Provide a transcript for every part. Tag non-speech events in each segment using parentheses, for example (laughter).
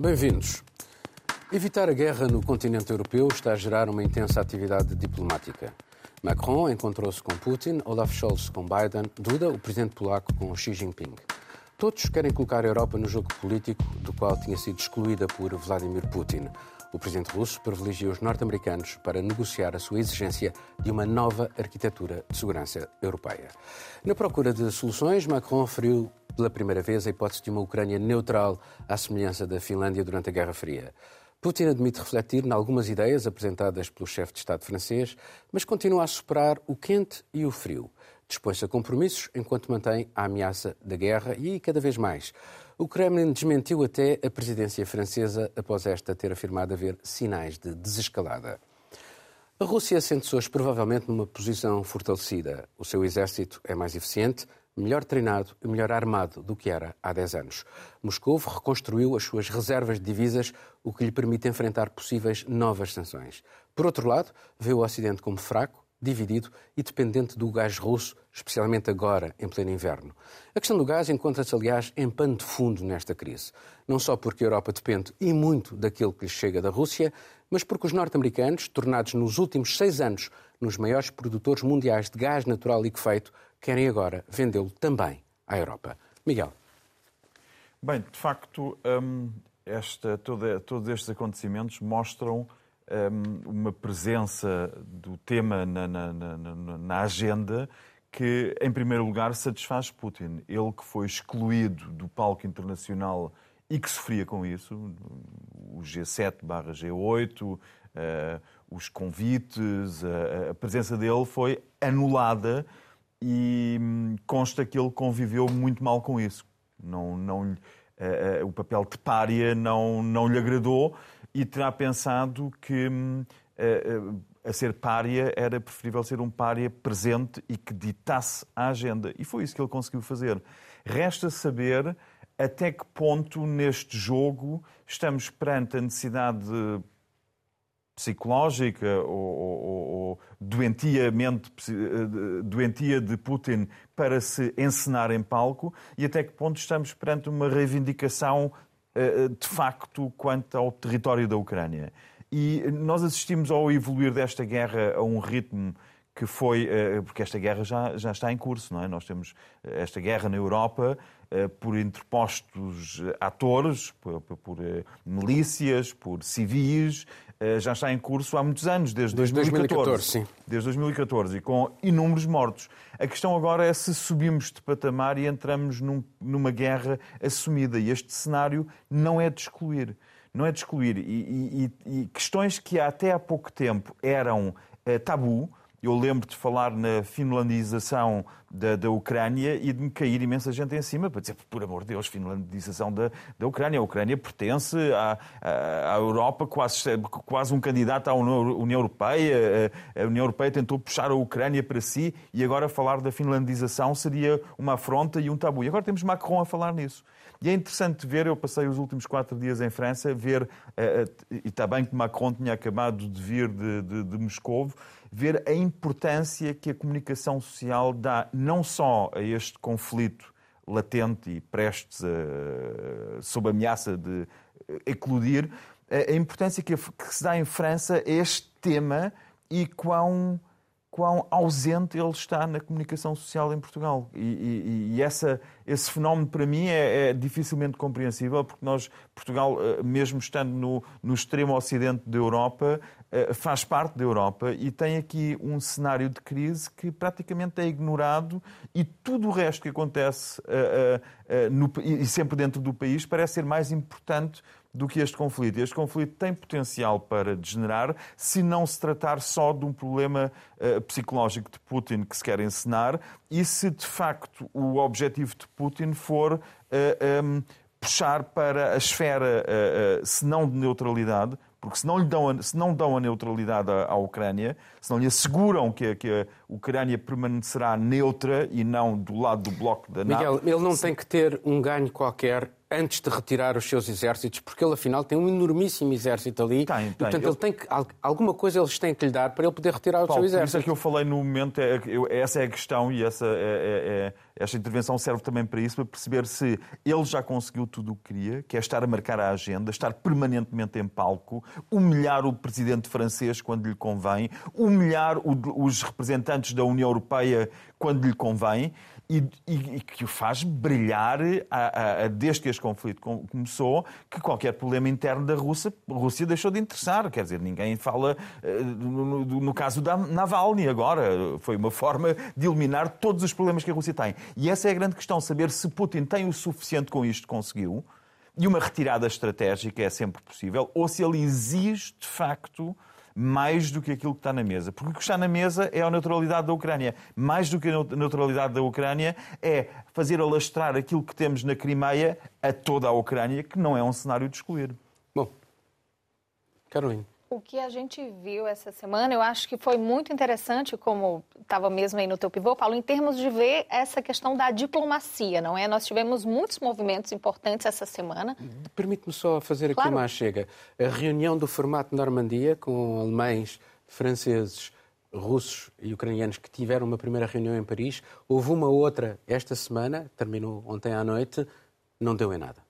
Bem-vindos. Evitar a guerra no continente europeu está a gerar uma intensa atividade diplomática. Macron encontrou-se com Putin, Olaf Scholz com Biden, Duda, o presidente polaco, com Xi Jinping. Todos querem colocar a Europa no jogo político do qual tinha sido excluída por Vladimir Putin. O presidente russo privilegia os norte-americanos para negociar a sua exigência de uma nova arquitetura de segurança europeia. Na procura de soluções, Macron referiu pela primeira vez a hipótese de uma Ucrânia neutral, à semelhança da Finlândia durante a Guerra Fria. Putin admite refletir em algumas ideias apresentadas pelo chefe de Estado francês, mas continua a superar o quente e o frio. Dispõe-se a compromissos enquanto mantém a ameaça da guerra e, cada vez mais, o Kremlin desmentiu até a presidência francesa após esta ter afirmado haver sinais de desescalada. A Rússia sente-se hoje provavelmente numa posição fortalecida. O seu exército é mais eficiente, melhor treinado e melhor armado do que era há 10 anos. Moscou reconstruiu as suas reservas de divisas, o que lhe permite enfrentar possíveis novas sanções. Por outro lado, vê o Ocidente como fraco, dividido e dependente do gás russo, especialmente agora, em pleno inverno. A questão do gás encontra-se, aliás, em pano de fundo nesta crise. Não só porque a Europa depende e muito daquilo que lhe chega da Rússia, mas porque os norte-americanos, tornados nos últimos seis anos nos maiores produtores mundiais de gás natural liquefeito, querem agora vendê-lo também à Europa. Miguel. Bem, de facto, hum, esta, toda, todos estes acontecimentos mostram hum, uma presença do tema na, na, na, na, agenda que, em primeiro lugar, satisfaz Putin. Ele que foi excluído do palco internacional e que sofria com isso, o G7/G8, uh, os convites, a, a presença dele foi anulada e hum, consta que ele conviveu muito mal com isso. Não, não, uh, uh, o papel de pária não, não lhe agradou e terá pensado que uh, a ser pária era preferível ser um pária presente e que ditasse a agenda. E foi isso que ele conseguiu fazer. Resta saber até que ponto neste jogo estamos perante a necessidade de psicológica ou, ou, ou doentiamente, eh, doentia de Putin para se encenar em palco e até que ponto estamos perante uma reivindicação eh, de facto quanto ao território da Ucrânia. E nós assistimos ao evoluir desta guerra a um ritmo que foi, eh, porque esta guerra já, já está em curso, não é? Nós temos esta guerra na Europa por interpostos atores, por, por milícias, por civis, eh, já está em curso há muitos anos, desde, desde 2014. 2014 sim. Desde 2014 e com inúmeros mortos. A questão agora é se subimos de patamar e entramos num, numa guerra assumida. E este cenário não é de excluir. Não é de excluir. E, e, e questões que até há pouco tempo eram uh, tabu, eu lembro de falar na finlandização da, da Ucrânia e de me cair imensa gente em cima para dizer, por amor de Deus, finlandização da, da Ucrânia. A Ucrânia pertence à, à, Europa, quase, quase um candidato à União Europeia. A União Europeia tentou puxar a Ucrânia para si e agora falar da finlandização seria uma afronta e um tabu. E agora temos Macron a falar nisso. E é interessante ver, eu passei os últimos quatro dias em França, ver, eh, eh, e está bem que Macron tinha acabado de vir de, de, de Moscou, ver a importância que a comunicação social dá não só a este conflito latente e prestes a, sob ameaça de eclodir, a importância que, se dá em França a este tema e quão quão ausente ele está na comunicação social em Portugal. E, e, e essa, esse fenómeno, para mim, é, é, dificilmente compreensível, porque nós, Portugal, eh, mesmo estando no, no extremo ocidente da Europa, eh, faz parte da Europa e tem aqui um cenário de crise que praticamente é ignorado e tudo o resto que acontece uh, no, e sempre dentro do país parece ser mais importante do que este conflito. Este conflito tem potencial para degenerar se não se tratar só de um problema uh, psicológico de Putin que se quer encenar e se de facto o objetivo de Putin for uh, um, puxar para a esfera, uh, se não de neutralidade, porque se não, lhe dão a, se não dão a neutralidade à, à Ucrânia, se não lhe asseguram que, que a Ucrânia permanecerá neutra e não do lado do bloco da NATO... Miguel, ele não tem que ter um ganho qualquer antes de retirar os seus exércitos, porque ele afinal tem um enormíssimo exército ali. Tem, tem. E, portanto, ele... ele tem que, alguma coisa eles têm que lhe dar para ele poder retirar Paulo, o seu exército. Isso é que eu falei no momento, é, eu, essa é a questão e essa, é, é, é, esta intervenção serve também para isso, para perceber se ele já conseguiu tudo o que queria, que é estar a marcar a agenda, estar permanentemente em palco, humilhar o presidente francês quando lhe convém, humilhar o, os representantes da União Europeia quando lhe convém e, e, e, que o faz brilhar a, a, desde que este conflito começou, que qualquer problema interno da Rússia, Rússia deixou de interessar. Quer dizer, ninguém fala uh, no, no, no, caso da Navalny agora. Foi uma forma de eliminar todos os problemas que a Rússia tem. E essa é a grande questão, saber se Putin tem o suficiente com isto conseguiu, e uma retirada estratégica é sempre possível, ou se ele exige, de facto, mais do que aquilo que está na mesa. Porque o que está na mesa é a neutralidade da Ucrânia. Mais do que a neutralidade da Ucrânia é fazer alastrar aquilo que temos na Crimeia a toda a Ucrânia, que não é um cenário de excluir. Bom, Carolina. O que a gente viu essa semana, eu acho que foi muito interessante, como estava mesmo aí no teu pivô, Paulo, em termos de ver essa questão da diplomacia, não é? Nós tivemos muitos movimentos importantes essa semana. Permite-me só fazer claro. aqui uma chega. A reunião do formato Normandia com alemães, franceses, russos e ucranianos que tiveram uma primeira reunião em Paris. Houve uma outra esta semana, terminou ontem à noite, não deu em nada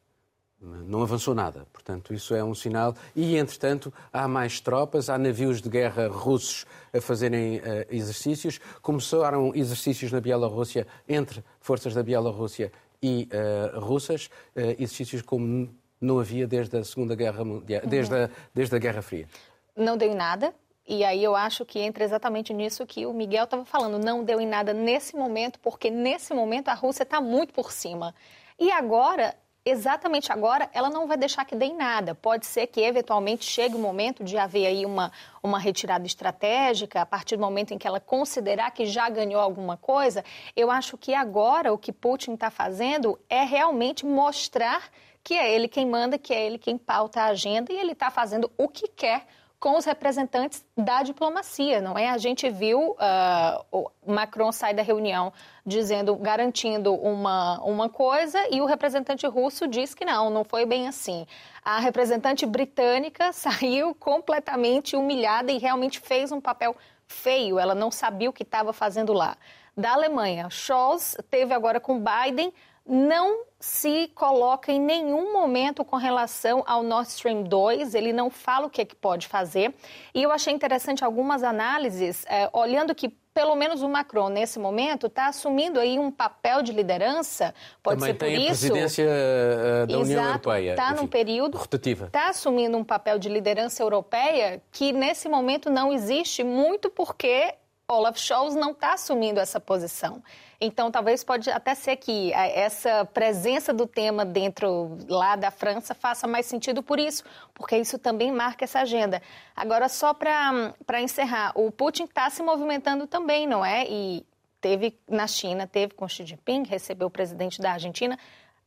não avançou nada. Portanto, isso é um sinal. E, entretanto, há mais tropas, há navios de guerra russos a fazerem uh, exercícios. Começaram exercícios na Bielorrússia entre forças da Bielorrússia e uh, russas, uh, exercícios como não havia desde a Segunda Guerra Mundial, uhum. desde, a, desde a Guerra Fria. Não deu em nada. E aí eu acho que entra exatamente nisso que o Miguel estava falando. Não deu em nada nesse momento, porque nesse momento a Rússia está muito por cima. E agora exatamente agora, ela não vai deixar que dê em nada. Pode ser que, eventualmente, chegue o momento de haver aí uma, uma retirada estratégica, a partir do momento em que ela considerar que já ganhou alguma coisa. Eu acho que agora o que Putin está fazendo é realmente mostrar que é ele quem manda, que é ele quem pauta a agenda e ele está fazendo o que quer com os representantes da diplomacia, não é? A gente viu uh, Macron sair da reunião dizendo, garantindo uma, uma coisa e o representante russo diz que não, não foi bem assim. A representante britânica (laughs) saiu completamente humilhada e realmente fez um papel feio, ela não sabia o que estava fazendo lá. Da Alemanha, Scholz teve agora com Biden não se coloca em nenhum momento com relação ao Nord Stream 2, ele não fala o que, é que pode fazer. E eu achei interessante algumas análises, é, olhando que pelo menos o Macron, nesse momento, está assumindo aí um papel de liderança, pode Também ser por tem isso... a presidência eh, da Exato, União Europeia. Está num período... Rotativa. Está assumindo um papel de liderança europeia que, nesse momento, não existe, muito porque Olaf Scholz não está assumindo essa posição. Então, talvez pode até ser que essa presença do tema dentro lá da França faça mais sentido por isso, porque isso também marca essa agenda. Agora, só para encerrar, o Putin está se movimentando também, não é? E teve na China, teve com Xi Jinping, recebeu o presidente da Argentina.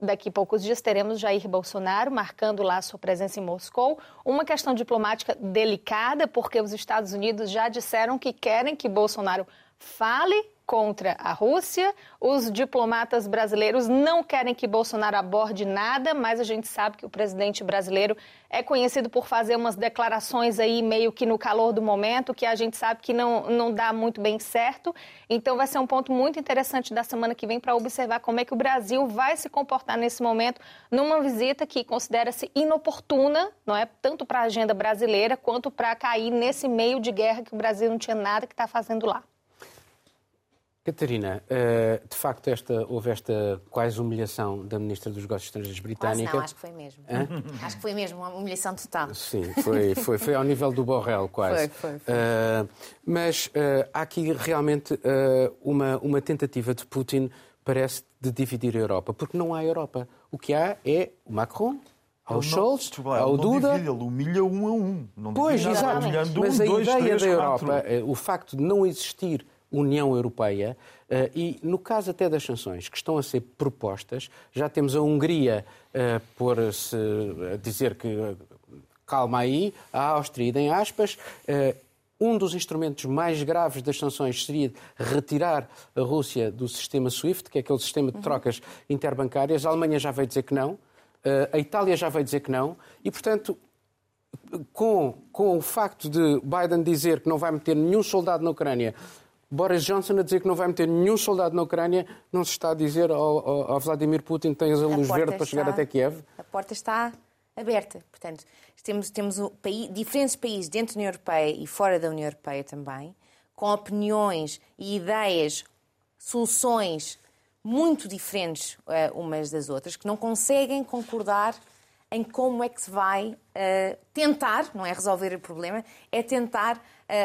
Daqui a poucos dias teremos Jair Bolsonaro marcando lá sua presença em Moscou. Uma questão diplomática delicada, porque os Estados Unidos já disseram que querem que Bolsonaro fale contra a Rússia. Os diplomatas brasileiros não querem que Bolsonaro aborde nada, mas a gente sabe que o presidente brasileiro é conhecido por fazer umas declarações aí meio que no calor do momento, que a gente sabe que não, não dá muito bem certo. Então vai ser um ponto muito interessante da semana que vem para observar como é que o Brasil vai se comportar nesse momento numa visita que considera-se inoportuna, não é tanto para a agenda brasileira quanto para cair nesse meio de guerra que o Brasil não tinha nada que está fazendo lá. Catarina, eh, de facto esta, houve esta quase humilhação da Ministra dos Negócios Estrangeiros britânica. Quase não, acho que foi mesmo. acho que foi mesmo uma humilhação total. Sim, foi, foi, foi ao nível do Borrell quase. Foi, foi. foi. Uh, mas uh, há aqui realmente uma, uma tentativa de Putin, parece, de dividir a Europa, porque não há Europa. O que há é o Macron, ao Scholz, ao Duda. Divide, ele humilha um a um. Não pois, exato. Mas um, a dois, ideia três, da Europa, o facto de não existir União Europeia eh, e, no caso até das sanções que estão a ser propostas, já temos a Hungria eh, por-se dizer que eh, calma aí, a Áustria, em aspas, um dos instrumentos mais graves das sanções seria retirar a Rússia do sistema SWIFT, que é aquele sistema de uhum. trocas interbancárias. A Alemanha já veio dizer que não. a Itália já veio dizer que não, e, portanto, com, com o facto de Biden dizer que não vai meter nenhum soldado na Ucrânia, Boris Johnson a dizer que não vai meter nenhum soldado na Ucrânia, não se está a dizer ao, ao, ao Vladimir Putin que tens a luz verde para chegar até Kiev? A porta está aberta. Portanto, temos, temos um país, diferentes países dentro da União Europeia e fora da União Europeia também, com opiniões e ideias, soluções muito diferentes uh, umas das outras, que não conseguem concordar em como é que se vai uh, tentar, não é resolver o problema, é tentar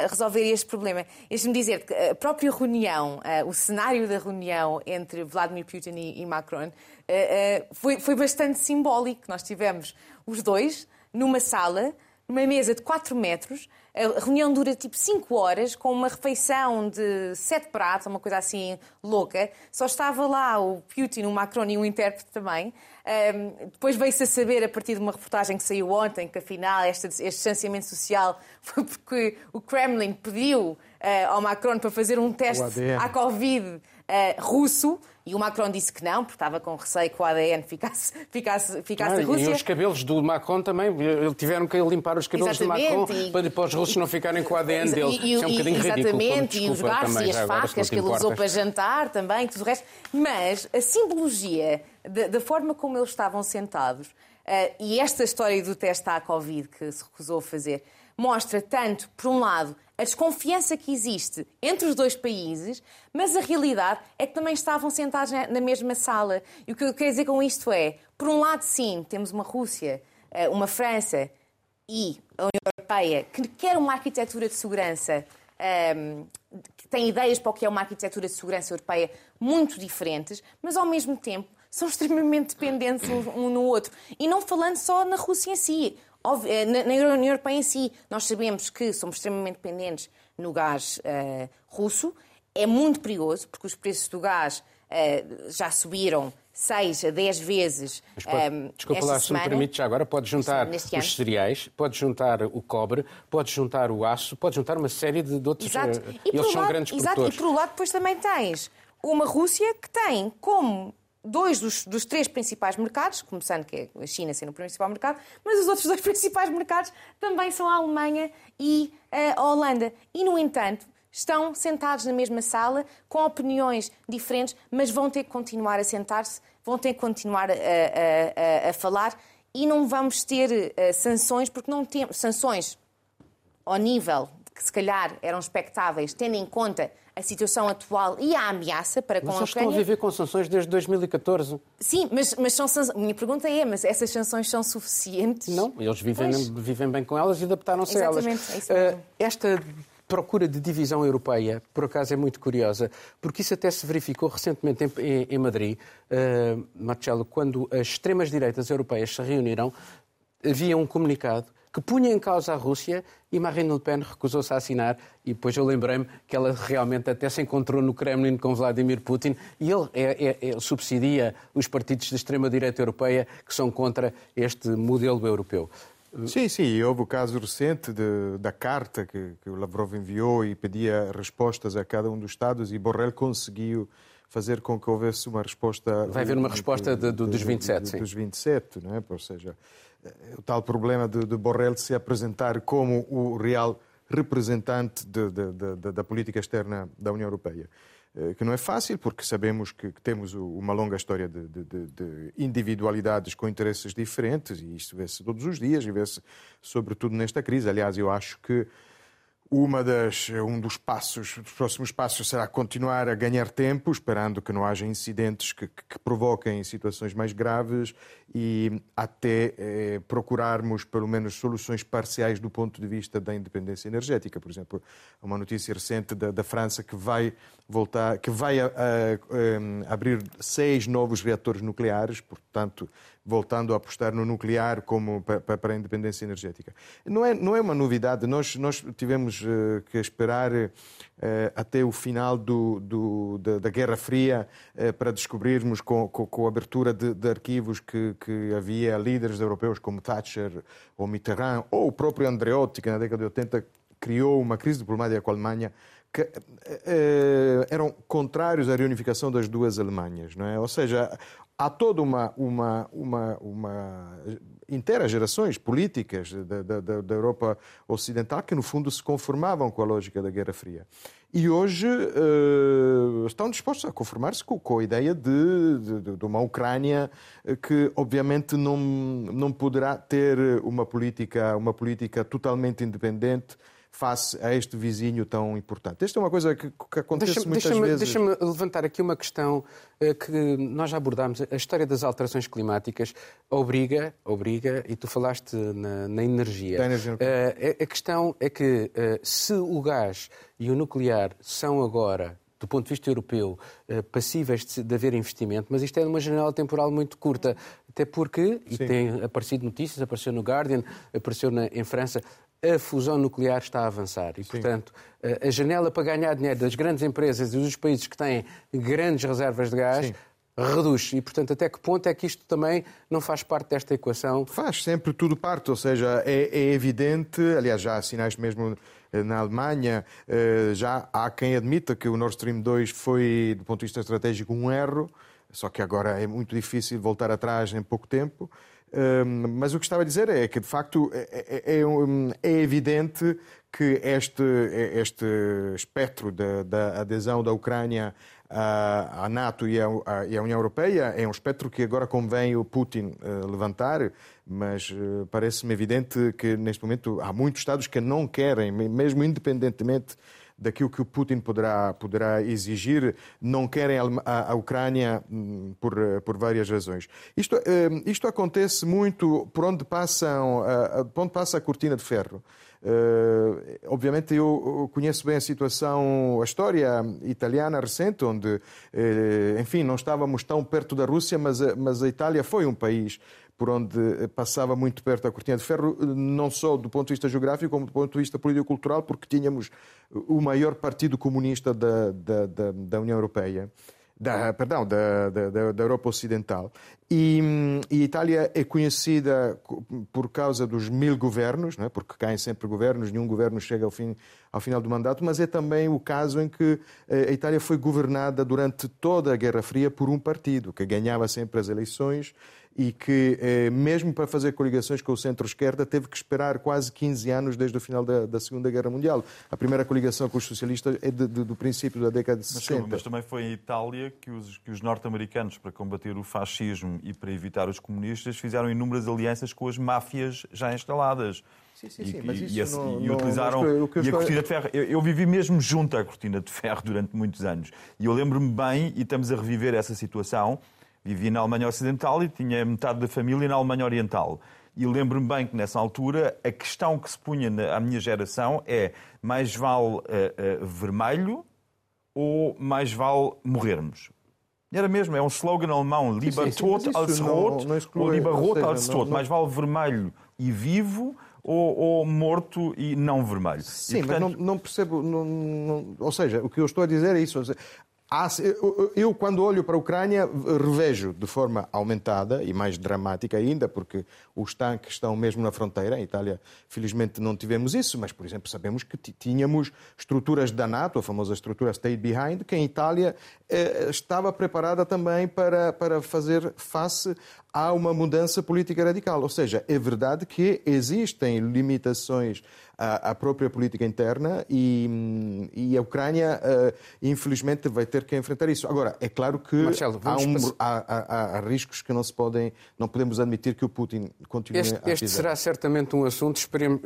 resolver este problema. Deixe-me dizer que a própria reunião, uh, o cenário da reunião entre Vladimir Putin e, Macron foi, foi bastante simbólico. Nós tivemos os dois numa sala, numa mesa de 4 metros, a reunião dura tipo 5 horas, com uma refeição de sete pratos, uma coisa assim louca. Só estava lá o Putin, o Macron e um intérprete também. Um, depois veio-se a saber, a partir de uma reportagem que saiu ontem, que afinal este, este distanciamento social (laughs) foi porque o Kremlin pediu uh, ao Macron para fazer um teste à Covid uh, russo e o Macron disse que não, porque estava com receio que o ADN ficasse, ficasse, ficasse ah, Rússia. E os cabelos do Macron também, tiveram que limpar os cabelos exatamente, do Macron e, para, para os russos não ficarem com o ADN dele. E, Isso é um bocadinho exatamente, ridículo. e os garfos e as facas que ele usou para jantar também, tudo o resto. Mas a simbologia da, forma como eles estavam sentados uh, e esta história do teste à Covid que se recusou a fazer, mostra tanto, por um lado, a desconfiança que existe entre os dois países, mas a realidade é que também estavam sentados na mesma sala. E o que eu quero dizer com isto é, por um lado, sim, temos uma Rússia, eh, uma França e a União Europeia que quer uma arquitetura de segurança, ehm, que tem ideias para o que é uma arquitetura de segurança europeia muito diferentes, mas ao mesmo tempo são extremamente dependentes um no outro. E não falando só na Rússia em si. Eh, na União Europeia em si, nós sabemos que somos extremamente dependentes no gás uh, russo. É muito perigoso, porque os preços do gás uh, já subiram 6 a 10 vezes. Pode, um, desculpa lá, se me permite, já agora pode juntar os cereais, pode juntar o cobre, pode juntar o aço, pode juntar uma série de, de outros. Exato. E eles são lado, grandes exato. produtores. E por um lado, depois também tens uma Rússia que tem como dois dos, dos, três principais mercados, começando que é a China sendo o principal mercado, mas os outros dois (laughs) principais mercados também são a Alemanha e a Holanda. E, no entanto, estão sentados na mesma sala, com opiniões diferentes, mas vão ter que continuar a sentar-se, vão ter que continuar a, a, a, a falar e não vamos ter uh, sanções, porque não temos sanções ao nível que se calhar eram expectáveis, tendo em conta a situação atual e a ameaça para com mas a Ucrânia. estão a viver com sanções desde 2014. Sim, mas, mas são sanções... Minha pergunta é, mas essas sanções são suficientes? Não, eles vivem, vivem bem com elas e adaptaram-se a elas. Exatamente, é. Uh, esta procura de divisão europeia, por acaso, é muito curiosa, porque isso até se verificou recentemente em, em Madrid, uh, Marcelo, quando as extremas-direitas europeias se reuniram, havia um comunicado que punha em causa a Rússia e Marine Le Pen recusou-se a assinar e depois eu lembrei-me que ela realmente até se encontrou no Kremlin com Vladimir Putin e ele é, é, é, subsidia os partidos de extrema-direita europeia que são contra este modelo europeu. Sim, sim, houve o caso recente de, da carta que, que, o Lavrov enviou e pedia respostas a cada um dos Estados e Borrell conseguiu fazer com que houvesse uma resposta... Vai haver uma resposta de, de, dos 27, de, sim. Dos 27, não é? Ou seja, o tal problema de, de Borrell se apresentar como o real representante de, de, da política externa da União Europeia. Eh, que não é fácil, porque sabemos que, que temos uma longa história de, de individualidades com interesses diferentes, e isto vê-se todos os dias, e vê-se sobretudo nesta crise. Aliás, eu acho que uma das, um dos passos, dos próximos passos será continuar a ganhar tempo, esperando que não haja incidentes que, que provoquem situações mais graves e até eh, procurarmos pelo menos soluções parciais do ponto de vista da independência energética. Por exemplo, uma notícia recente da, da França que vai voltar, que vai a, a, a, abrir seis novos reatores nucleares, portanto voltando a apostar no nuclear como para, para a independência energética. Não é, não é uma novidade. Nós, nós tivemos uh, que esperar uh, até o final do, do, da, da, Guerra Fria uh, para descobrirmos com, com, com a abertura de, de arquivos que, que, havia líderes europeus como Thatcher ou Mitterrand ou o próprio Andreotti, que na década de 80 criou uma crise diplomática com a Alemanha que eram contrários à reunificação das duas Alemanhas, não é? Ou seja, há toda uma, uma, uma, uma inteiras gerações políticas da, da, da, Europa Ocidental que, no fundo, se conformavam com a lógica da Guerra Fria. E hoje uh, estão dispostos a conformar-se com, com, a ideia de, de, de, uma Ucrânia que, obviamente, não, não poderá ter uma política, uma política totalmente independente face a este vizinho tão importante. Esta é uma coisa que, que acontece deixa, muitas deixa vezes. Deixa-me levantar aqui uma questão uh, que nós já abordámos. A história das alterações climáticas obriga, obriga e tu falaste na, na energia. energia uh, a questão é que uh, se o gás e o nuclear são agora do ponto de vista europeu, passíveis de, de haver investimento, mas isto é numa janela temporal muito curta, até porque, e Sim. tem aparecido notícias, apareceu no Guardian, apareceu na, em França, a fusão nuclear está a avançar. E, Sim. portanto, a janela para ganhar dinheiro das grandes empresas e dos países que têm grandes reservas de gás Sim. reduz. E, portanto, até que ponto é que isto também não faz parte desta equação? Faz sempre tudo parte. Ou seja, é, é evidente, aliás, já há sinais mesmo eh, na Alemanha, eh, já há quem admita que o Nord Stream 2 foi, do ponto de vista estratégico, um erro, só que agora é muito difícil voltar atrás em pouco tempo mas o que estava a dizer é que, de facto, é, é, é, é evidente que este, este espectro da, da adesão da Ucrânia à, NATO e à, União Europeia é um espectro que agora convém o Putin uh, levantar, mas uh, parece-me evidente que neste momento há muitos Estados que não querem, mesmo independentemente daquilo que o Putin poderá, poderá exigir, não querem a, a Ucrânia hum, por, por várias razões. Isto, hum, isto acontece muito por onde, passam, por onde passa a cortina de ferro. Uh, obviamente eu conheço bem a situação, a história italiana recente, onde, uh, enfim, não estávamos tão perto da Rússia, mas, mas a Itália foi um país por onde eh, passava muito perto da cortina de ferro, eh, não só do ponto de vista geográfico, como do ponto de vista político-cultural, porque tínhamos o maior partido comunista da, da, da, da União Europeia. Da, perdão, da, da, da, Europa Ocidental. E, e, a Itália é conhecida por causa dos mil governos, é? porque caem sempre governos, nenhum governo chega ao, fim, ao final do mandato, mas é também o caso em que eh, a Itália foi governada durante toda a Guerra Fria por um partido, que ganhava sempre as eleições e que, eh, mesmo para fazer coligações com o centro-esquerda, teve que esperar quase 15 anos desde o final da, da, Segunda Guerra Mundial. A primeira coligação com os socialistas é de, de, do princípio da década de 60. Mas, mas também foi em Itália que os, que os norte-americanos, para combater o fascismo e para evitar os comunistas, fizeram inúmeras alianças com as máfias já instaladas. Sim, sim, sim, mas isso e, não, e utilizaram não, e a cortina de ferro. Eu, eu, vivi mesmo junto à cortina de ferro durante muitos anos. E eu lembro-me bem, e estamos a reviver essa situação, Vivi na Alemanha Ocidental e tinha metade da família na Alemanha Oriental. E lembro-me bem que nessa altura a questão que se punha à minha geração é mais vale uh, uh, vermelho ou mais vale morrermos? Era mesmo, é um slogan alemão, Lieber tot als rot ou Lieber rot als tot. Mais vale vermelho e vivo ou, ou, morto e não vermelho. Sim, e, portanto... mas não, não percebo. Não, não, ou seja, o que eu estou a dizer é isso. Eu, quando olho para a Ucrânia, revejo de forma aumentada e mais dramática ainda, porque os tanques estão mesmo na fronteira. Em Itália, felizmente, não tivemos isso, mas, por exemplo, sabemos que tínhamos estruturas da NATO, a famosa estrutura State Behind, que em Itália eh, estava preparada também para, para fazer face a uma mudança política radical. Ou seja, é verdade que existem limitações à, própria política interna e, e a Ucrânia, uh, infelizmente, vai ter que enfrentar isso. Agora, é claro que Marcelo, há, um, há, há, há, riscos que não se podem, não podemos admitir que o Putin continue este, a Este será certamente um assunto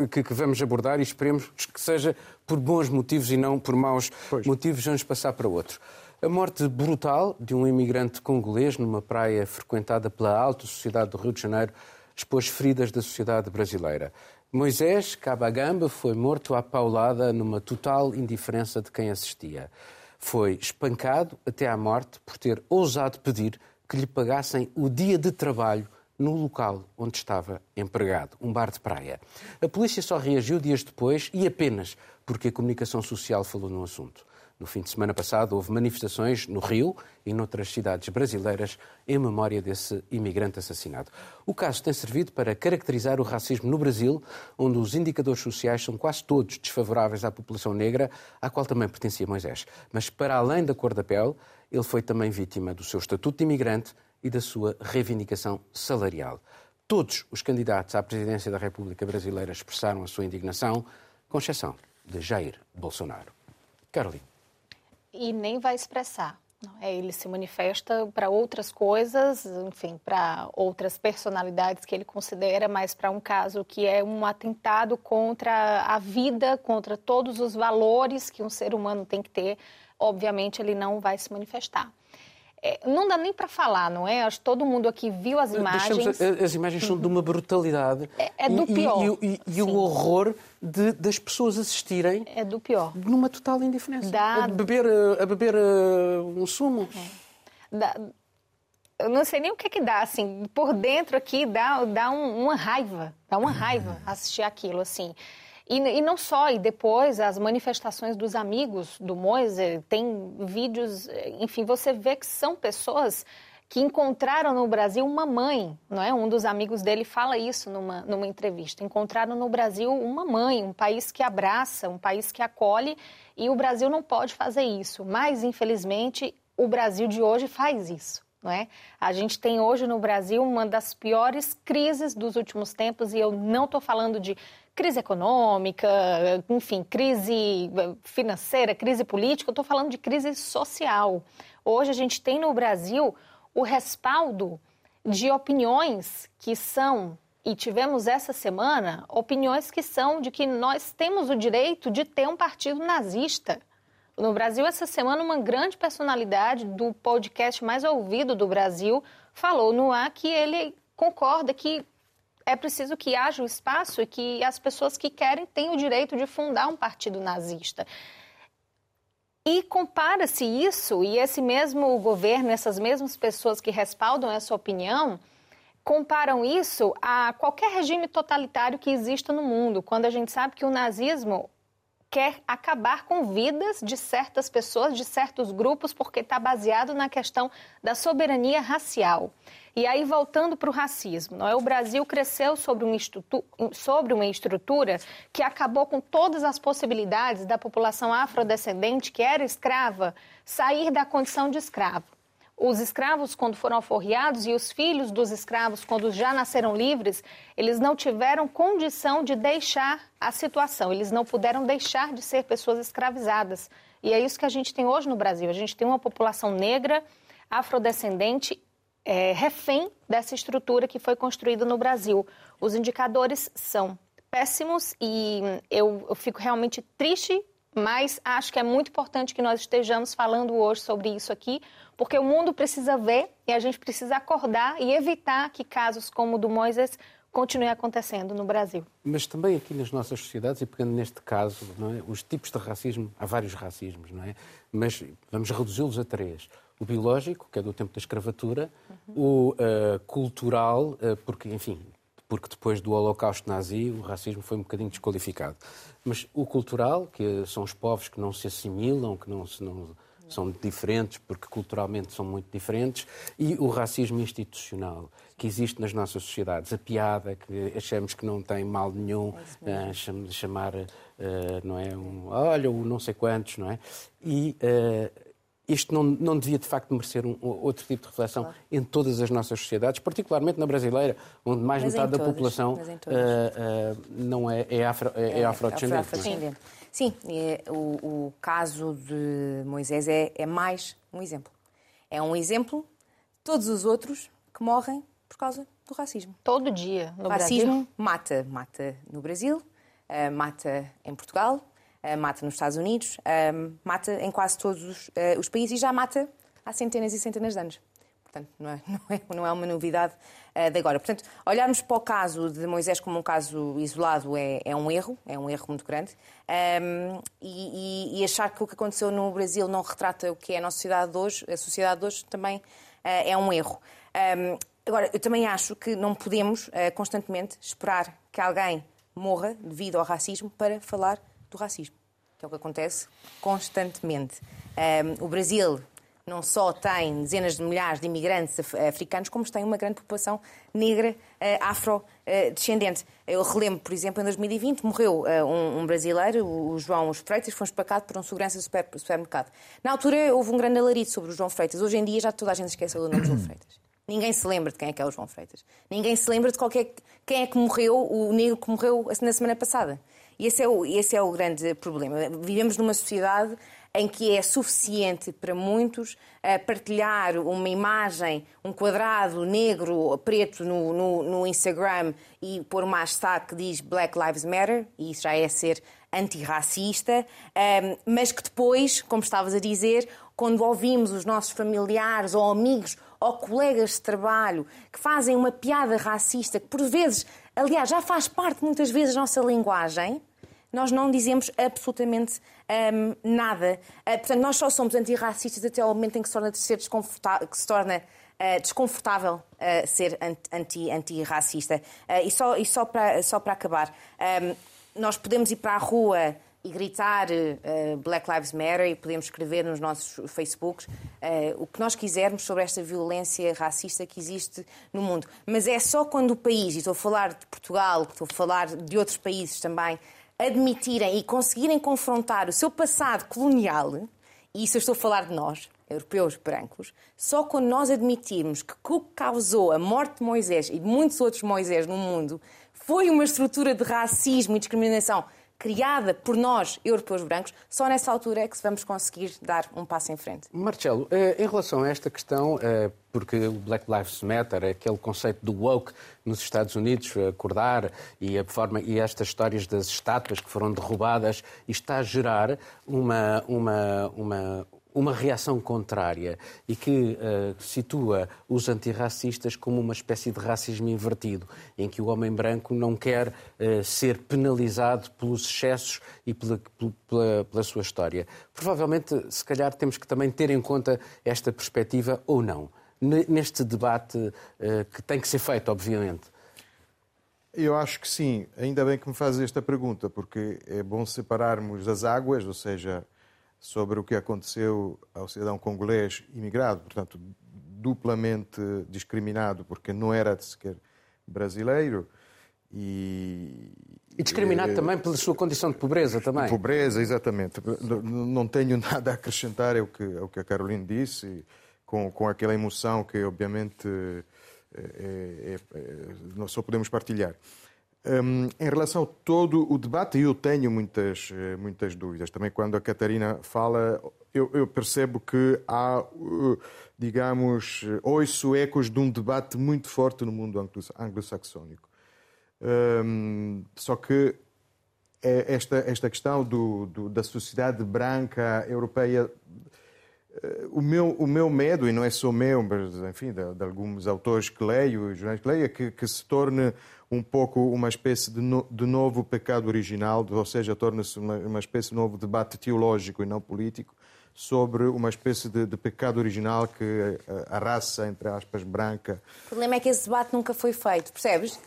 que, que, vamos abordar e esperemos que seja por bons motivos e não por maus pois. motivos. Vamos passar para outro. A morte brutal de um imigrante congolês numa praia frequentada pela alta sociedade do Rio de Janeiro expôs feridas da sociedade brasileira. Moisés Cabagamba foi morto à paulada numa total indiferença de quem assistia. Foi espancado até à morte por ter ousado pedir que lhe pagassem o dia de trabalho no local onde estava empregado, um bar de praia. A polícia só reagiu dias depois e apenas porque a comunicação social falou no assunto. No fim de semana passado, houve manifestações no Rio e noutras cidades brasileiras em memória desse imigrante assassinado. O caso tem servido para caracterizar o racismo no Brasil, onde os indicadores sociais são quase todos desfavoráveis à população negra, à qual também pertencia Moisés. Mas, para além da cor da pele, ele foi também vítima do seu estatuto de imigrante e da sua reivindicação salarial. Todos os candidatos à presidência da República Brasileira expressaram a sua indignação, com exceção de Jair Bolsonaro. Caroline. E nem vai expressar. É, ele se manifesta para outras coisas, enfim, para outras personalidades que ele considera, mas para um caso que é um atentado contra a vida, contra todos os valores que um ser humano tem que ter, obviamente ele não vai se manifestar. É, não dá nem para falar, não é? Acho que todo mundo aqui viu as imagens. As imagens são de uma brutalidade. É, é do pior. E, e, e, e o horror de, das pessoas assistirem. É do pior. Numa total indiferença. Dá... A beber, a beber um sumo. É. Dá... Eu não sei nem o que que dá, assim, por dentro aqui dá, dá um, uma raiva, dá uma raiva assistir aquilo, assim. E, e, não só, e depois as manifestações dos amigos do Moise, tem vídeos, enfim, você vê que são pessoas que encontraram no Brasil uma mãe, não é? Um dos amigos dele fala isso numa, numa entrevista. Encontraram no Brasil uma mãe, um país que abraça, um país que acolhe, e o Brasil não pode fazer isso. Mas, infelizmente, o Brasil de hoje faz isso. Não é? A gente tem hoje no Brasil uma das piores crises dos últimos tempos, e eu não estou falando de crise econômica, enfim, crise financeira, crise política, eu estou falando de crise social. Hoje a gente tem no Brasil o respaldo de opiniões que são, e tivemos essa semana, opiniões que são de que nós temos o direito de ter um partido nazista. No Brasil, essa semana, uma grande personalidade do podcast mais ouvido do Brasil falou no ar que ele concorda que é preciso que haja o espaço e que as pessoas que querem tenham o direito de fundar um partido nazista. E compara-se isso, e esse mesmo governo, essas mesmas pessoas que respaldam essa opinião, comparam isso a qualquer regime totalitário que exista no mundo, quando a gente sabe que o nazismo quer acabar com vidas de certas pessoas, de certos grupos, porque está baseado na questão da soberania racial. E aí, voltando para o racismo, não é? o Brasil cresceu sobre, um sobre uma estrutura que acabou com todas as possibilidades da população afrodescendente, que era escrava, sair da condição de escravo os escravos, quando foram alforriados, e os filhos dos escravos, quando já nasceram livres, eles não tiveram condição de deixar a situação, eles não puderam deixar de ser pessoas escravizadas. E é isso que a gente tem hoje no Brasil. A gente tem uma população negra, afrodescendente, é, refém dessa estrutura que foi construída no Brasil. Os indicadores são péssimos e eu, eu fico realmente triste mas acho que é muito importante que nós estejamos falando hoje sobre isso aqui, porque o mundo precisa ver e a gente precisa acordar e evitar que casos como o do Moisés continuem acontecendo no Brasil. Mas também aqui nas nossas sociedades, e pegando neste caso, é? os tipos de racismo, há vários racismos, não é? Mas vamos reduzi-los a três. O biológico, que é do tempo da escravatura, uhum. o uh, cultural, uh, porque, enfim, porque depois do Holocausto nazi o racismo foi um bocadinho desqualificado. Mas o cultural, que são os povos que não se assimilam, que não, se, não são diferentes porque culturalmente são muito diferentes, e o racismo institucional que existe nas nossas sociedades, a piada que achamos que não tem mal nenhum, é uh, chamar, uh, não é, um, olha, o não sei quantos, não é? E uh, isto não, não devia de facto merecer um, outro tipo de reflexão claro. em todas as nossas sociedades, particularmente na brasileira, onde mais mas metade da população uh, uh, não é, é, afro, é, é afrodescendente. afrodescendente. Sim, o, o, caso de Moisés é, é mais um exemplo. É um exemplo todos os outros que morrem por causa do racismo. Todo dia no o racismo Brasil. mata, mata no Brasil, uh, mata em Portugal, mata nos Estados Unidos, uh, mata em quase todos os, uh, os, países e já mata há centenas e centenas de anos. Portanto, não é, (laughs) não é, não é uma novidade de agora. Portanto, olharmos para o caso de Moisés como um caso isolado é, é um erro, é um erro muito grande. Um, e, e, achar que o que aconteceu no Brasil não retrata o que é a nossa sociedade de hoje, a sociedade de hoje também é um erro. Um, agora, eu também acho que não podemos constantemente esperar que alguém morra devido ao racismo para falar do racismo, que é o que acontece constantemente. Um, o Brasil não só tem dezenas de milhares de imigrantes africanos, como tem uma grande população negra uh, afrodescendente. Eu relembro, por exemplo, em 2020 morreu uh, um, brasileiro, o João Freitas, foi espacado por um segurança do supermercado. Na altura houve um grande alarido sobre o João Freitas. Hoje em dia já toda a gente esqueceu do nome de João Freitas. Ninguém se lembra de quem é que é o João Freitas. Ninguém se lembra de qualquer, quem é que morreu, o negro que morreu na semana passada. E esse é o, esse é o grande problema. Vivemos numa sociedade em que é suficiente para muitos uh, partilhar uma imagem, um quadrado negro, preto no, no, no Instagram e pôr uma hashtag que diz Black Lives Matter, e isso já é ser antirracista, um, mas que depois, como estavas a dizer, quando ouvimos os nossos familiares ou amigos ou colegas de trabalho que fazem uma piada racista, que por vezes, aliás, já faz parte muitas vezes da nossa linguagem, nós não dizemos absolutamente um, nada. Uh, portanto, nós só somos antirracistas até ao momento em que se torna, ser desconfortável, que se torna uh, desconfortável uh, ser. Anti e só, e só, para, só para acabar, um, nós podemos ir para a rua e gritar uh, Black Lives Matter e podemos escrever nos nossos Facebooks uh, o que nós quisermos sobre esta violência racista que existe no mundo. Mas é só quando o país, e estou a falar de Portugal, estou a falar de outros países também, admitirem e conseguirem confrontar o seu passado colonial, e isso eu estou a falar de nós, europeus brancos, só quando nós admitirmos que o que causou a morte de Moisés e de muitos outros Moisés no mundo foi uma estrutura de racismo e discriminação criada por nós, europeus brancos, só nessa altura é que vamos conseguir dar um passo em frente. Marcelo, eh, em relação a esta questão, eh, porque o Black Lives Matter, aquele conceito do woke nos Estados Unidos, acordar e a forma e estas histórias das estátuas que foram derrubadas, está a gerar uma, uma, uma uma reação contrária e que uh, situa os antirracistas como uma espécie de racismo invertido, em que o homem branco não quer uh, ser penalizado pelos excessos e pela, pela, pela, sua história. Provavelmente, se calhar, temos que também ter em conta esta perspectiva ou não, neste debate uh, que tem que ser feito, obviamente. Eu acho que sim. Ainda bem que me fazes esta pergunta, porque é bom separarmos as águas, ou seja, sobre o que aconteceu ao cidadão congolês imigrado, portanto, duplamente discriminado, porque não era sequer brasileiro. E, e discriminado e, também pela sua condição de pobreza também. Pobreza, exatamente. Não tenho nada a acrescentar ao que, ao que a Carolina disse, com, com aquela emoção que, obviamente, é, é, é, nós só podemos partilhar. Um, em relação a todo o debate, eu tenho muitas, eh, muitas dúvidas. Também quando a Catarina fala, eu, eu percebo que há, uh, digamos, ouço ecos de um debate muito forte no mundo anglo-saxónico. Um, só que é esta, esta questão do, do, da sociedade branca europeia eh, o meu, o meu medo, e não é só meu, mas enfim, de, de alguns autores que leio, jornais que leio, é que, que se torne um pouco uma espécie de, no, de novo pecado original, ou seja, torna-se uma, uma espécie de novo debate teológico e não político, sobre uma espécie de, de, pecado original que a, a, raça, entre aspas, branca. O problema é que esse debate nunca foi feito, percebes?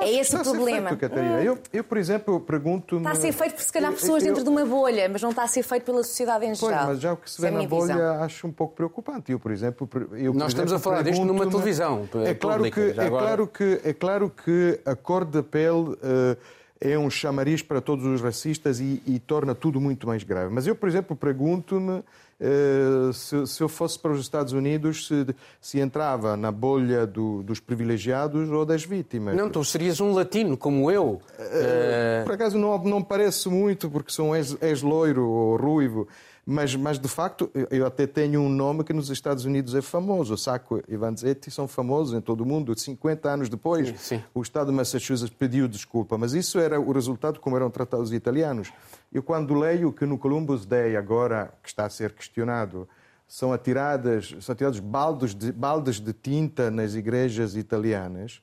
É esse o problema. Feito, Catarina. Eu, eu, por exemplo, pergunto-me. Está a ser feito por se calhar pessoas eu, dentro de uma bolha, mas não está a ser feito pela sociedade em geral. Pois, mas já o que se vê é na bolha visão. acho um pouco preocupante. Eu, por exemplo. Eu, Nós estamos a falar disto numa televisão. É claro, pública, que, é, claro que, é claro que a cor da pele. Uh, é um chamariz para todos os racistas e, e torna tudo muito mais grave. Mas eu, por exemplo, pergunto-me Uh, se, se, eu fosse para os Estados Unidos, se, se entrava na bolha do, dos privilegiados ou das vítimas. Não, tu serias um latino como eu. Uh, por acaso não, não parece muito, porque sou ex-loiro ou ruivo. Mas, mas, de facto, eu até tenho um nome que nos Estados Unidos é famoso. Sacco e Vanzetti são famosos em todo o mundo. 50 anos depois, sim, sim. o Estado de Massachusetts pediu desculpa. Mas isso era o resultado como eram tratados os italianos. Eu, quando leio que no Columbus Day, agora que está a ser questionado, são atiradas, são atirados baldes de, baldes de tinta nas igrejas italianas,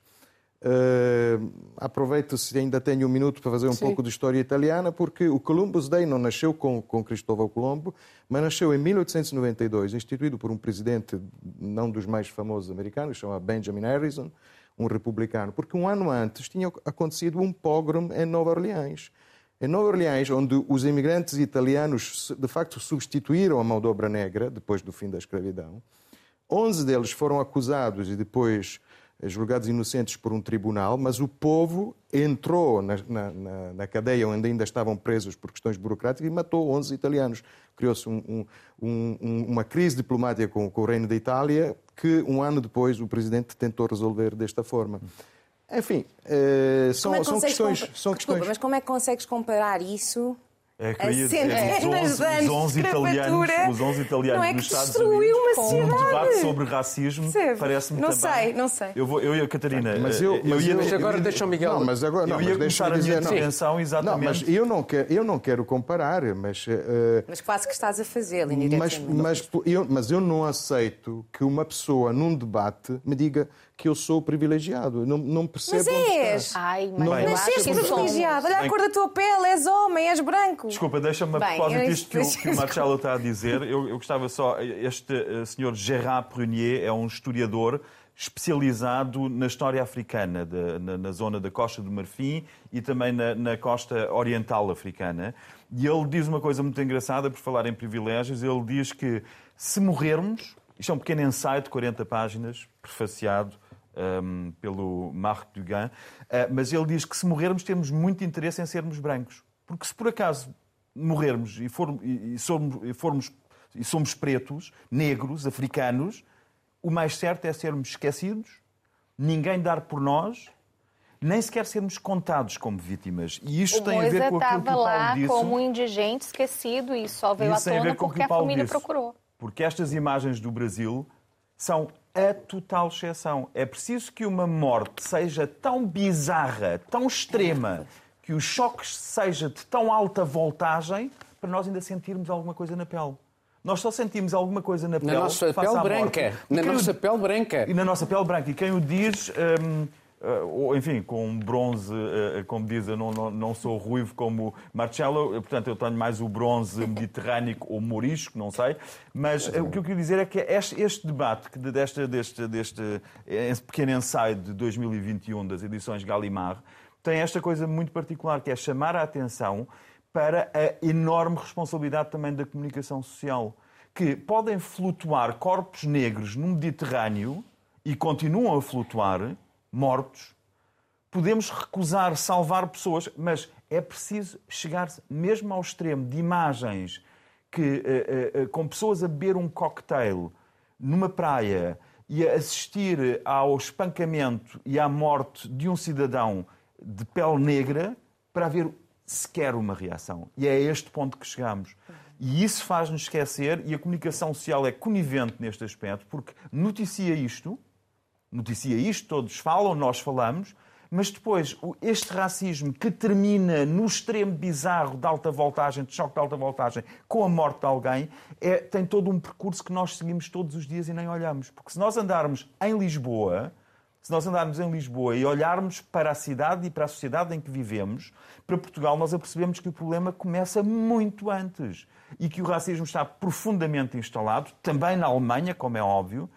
Uh, aproveito se ainda tenho um minuto para fazer um Sim. pouco de história italiana, porque o Columbus Day não nasceu com, com Cristóvão Colombo, mas nasceu em 1892, instituído por um presidente não dos mais famosos americanos, chama Benjamin Harrison, um republicano, porque um ano antes tinha acontecido um pogrom em Nova Orleans. Em Nova Orleans, onde os imigrantes italianos de facto substituíram a mão de obra negra depois do fim da escravidão, 11 deles foram acusados e depois julgados inocentes por um tribunal, mas o povo entrou na, na, na, cadeia onde ainda estavam presos por questões burocráticas e matou 11 italianos. Criou-se um, um, um, uma crise diplomática com, com, o Reino da Itália que um ano depois o presidente tentou resolver desta forma. Enfim, eh, são, é são questões. compa- São Desculpa, questões. mas como é que consegues comparar isso É, a queria dizer, centenas os de anos 11, os 11 de italianos, os 11 italianos Não é que nos Estados destruiu Unidos, uma um cidade. debate sobre racismo, parece-me Não também... sei, não sei. Eu, vou, eu e a Catarina, Mas eu- eh, mas ia, eu- Mas agora deixa o Miguel. Não, mas agora, não, eu ia mas começar a minha não. intervenção exatamente... Não, mas eu não quero, eu não quero comparar, mas eh, Mas quase que estás a fazê-lo Mas, mas, eu, mas eu não aceito que uma pessoa num debate me diga que eu sou privilegiado. Não, não percebo. Mas és. Ai, mas Bem, acho Nasceste privilegiado. Olha a cor da tua pele, és homem, és branco. Desculpa, deixa-me a propósito disto que, o- que o Marcelo está a dizer. Eu, eu gostava só. Este eh, senhor Gerard Prunier é um historiador especializado na história africana, de- na, na zona da Costa do Marfim e também na, na costa oriental africana. E ele diz uma coisa muito engraçada, por falar em privilégios. Ele diz que se morrermos, isto é um pequeno ensaio de 40 páginas, prefaciado um, pelo Marc Dugan, uh, mas ele diz que se morrermos temos muito interesse em sermos brancos. Porque se por acaso morrermos e, for, e, e somos, e formos e somos pretos, negros, africanos, o mais certo é sermos esquecidos, ninguém dar por nós, nem sequer sermos contados como vítimas. E isto O tem a Moisa ver com aquilo que o estava Paulo lá disse. como um indigente esquecido e só veio à Isso a tona porque que a família disse. procurou. Porque estas imagens do Brasil são a total exceção. É preciso que uma morte seja tão bizarra, tão extrema, que o choque seja de tão alta voltagem para nós ainda sentirmos alguma coisa na pele. Nós só sentimos alguma coisa na pele. Na nossa pele branca. Na quem o- nossa pele branca. e na nossa pele branca. E quem o diz, hum, ou, enfim, com bronze, eh, como diz, eu não, não, não sou ruivo como Marcelo, eh, portanto eu tenho mais o bronze mediterrâneo ou morisco, não sei. Mas eh, o que eu queria dizer é que este, este debate, que de- deste, deste, deste eh, pequeno ensaio de 2021 das edições Gallimard, tem esta coisa muito particular, que é chamar a atenção para a enorme responsabilidade também da comunicação social. Que podem flutuar corpos negros no Mediterrâneo e continuam a flutuar, mortos. Podemos recusar salvar pessoas, mas é preciso chegar mesmo ao extremo de imagens que, eh, eh, com pessoas a beber um cocktail numa praia e a assistir ao espancamento e à morte de um cidadão de pele negra para haver sequer uma reação. E é a este ponto que chegamos. E isso faz-nos esquecer, e a comunicação social é conivente neste aspecto, porque noticia isto, noticia isto, todos falam, nós falamos, mas depois este racismo que termina no extremo bizarro de alta voltagem, de choque de alta voltagem, com a morte de alguém, é- tem todo um percurso que nós seguimos todos os dias e nem olhamos. Porque se nós andarmos em Lisboa, se nós andarmos em Lisboa e olharmos para a cidade e para a sociedade em que vivemos, para Portugal, nós apercebemos que o problema começa muito antes e que o racismo está profundamente instalado, também na Alemanha, como é óbvio,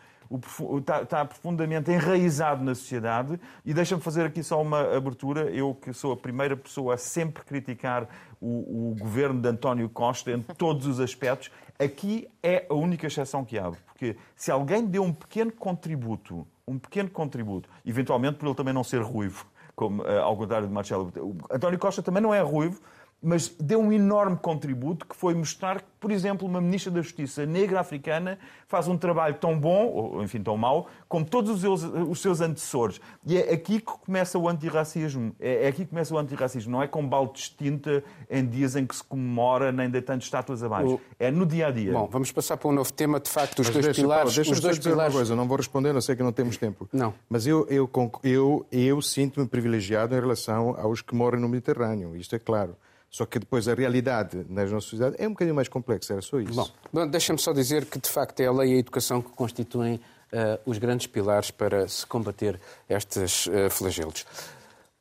está, está profundamente enraizado na sociedade. E deixa-me fazer aqui só uma abertura. Eu, que sou a primeira pessoa a sempre criticar o, o governo de António Costa em todos os aspectos, aqui é a única exceção que abre. Porque se alguém deu um pequeno contributo, um pequeno contributo, eventualmente por ele também não ser ruivo, como eh, ao contrário de Marcelo, António Costa também não é ruivo, mas deu um enorme contributo que foi mostrar por exemplo, uma ministra da Justiça negra africana faz um trabalho tão bom, ou enfim, tão mau, como todos os seus, os seus antecessores. E é aqui que começa o antirracismo. É, é aqui que começa o antirracismo. Não é com balde de tinta em dias em que se comemora, nem deitando estátuas abaixo. O- É no dia a dia. Bom, vamos passar para um novo tema. De facto, os Mas dois deixa, pilares. Paulo, deixa-me os dois pilares. uma coisa, não vou responder, eu sei que não temos tempo. Não. Mas eu, eu, eu, eu sinto-me privilegiado em relação aos que morrem no Mediterrâneo, isto é claro. Só que depois a realidade nas nossas sociedades é um bocadinho mais complexa, era só isso. Bom, bom, deixa-me só dizer que, de facto, é a lei e a educação que constituem eh, os grandes pilares para se combater estes eh, flagelos.